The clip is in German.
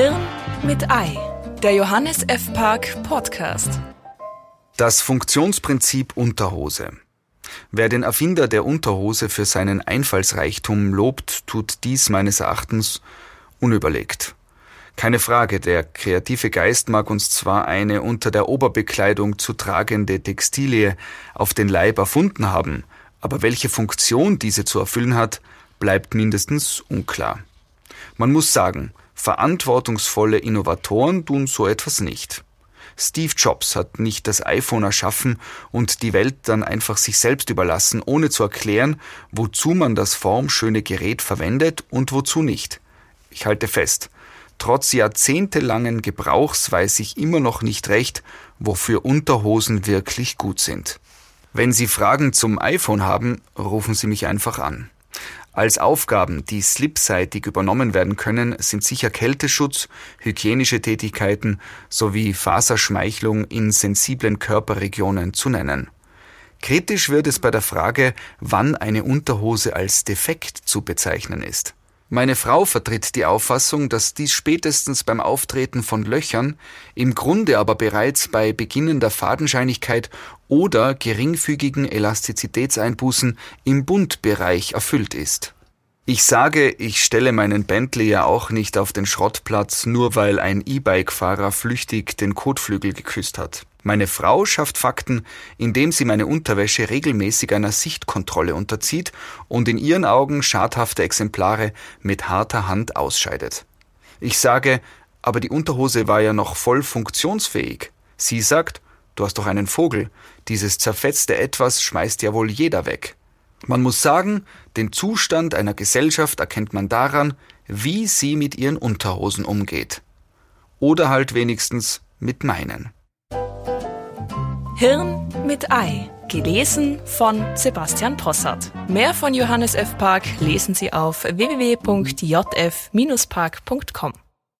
Hirn mit Ei, der Johannes F. Park Podcast. Das Funktionsprinzip Unterhose. Wer den Erfinder der Unterhose für seinen Einfallsreichtum lobt, tut dies meines Erachtens unüberlegt. Keine Frage, der kreative Geist mag uns zwar eine unter der Oberbekleidung zu tragende Textilie auf den Leib erfunden haben, aber welche Funktion diese zu erfüllen hat, bleibt mindestens unklar. Man muss sagen, verantwortungsvolle Innovatoren tun so etwas nicht. Steve Jobs hat nicht das iPhone erschaffen und die Welt dann einfach sich selbst überlassen, ohne zu erklären, wozu man das formschöne Gerät verwendet und wozu nicht. Ich halte fest, trotz jahrzehntelangen Gebrauchs weiß ich immer noch nicht recht, wofür Unterhosen wirklich gut sind. Wenn Sie Fragen zum iPhone haben, rufen Sie mich einfach an. Als Aufgaben, die slipseitig übernommen werden können, sind sicher Kälteschutz, hygienische Tätigkeiten sowie Faserschmeichlung in sensiblen Körperregionen zu nennen. Kritisch wird es bei der Frage, wann eine Unterhose als defekt zu bezeichnen ist. Meine Frau vertritt die Auffassung, dass dies spätestens beim Auftreten von Löchern, im Grunde aber bereits bei beginnender Fadenscheinigkeit oder geringfügigen Elastizitätseinbußen im Bundbereich erfüllt ist. Ich sage, ich stelle meinen Bentley ja auch nicht auf den Schrottplatz, nur weil ein E-Bike-Fahrer flüchtig den Kotflügel geküsst hat. Meine Frau schafft Fakten, indem sie meine Unterwäsche regelmäßig einer Sichtkontrolle unterzieht und in ihren Augen schadhafte Exemplare mit harter Hand ausscheidet. Ich sage, aber die Unterhose war ja noch voll funktionsfähig. Sie sagt, du hast doch einen Vogel, dieses zerfetzte Etwas schmeißt ja wohl jeder weg. Man muss sagen, den Zustand einer Gesellschaft erkennt man daran, wie sie mit ihren Unterhosen umgeht. Oder halt wenigstens mit meinen. Hirn mit Ei. Gelesen von Sebastian Possart. Mehr von Johannes F. Park lesen Sie auf www.jf-park.com.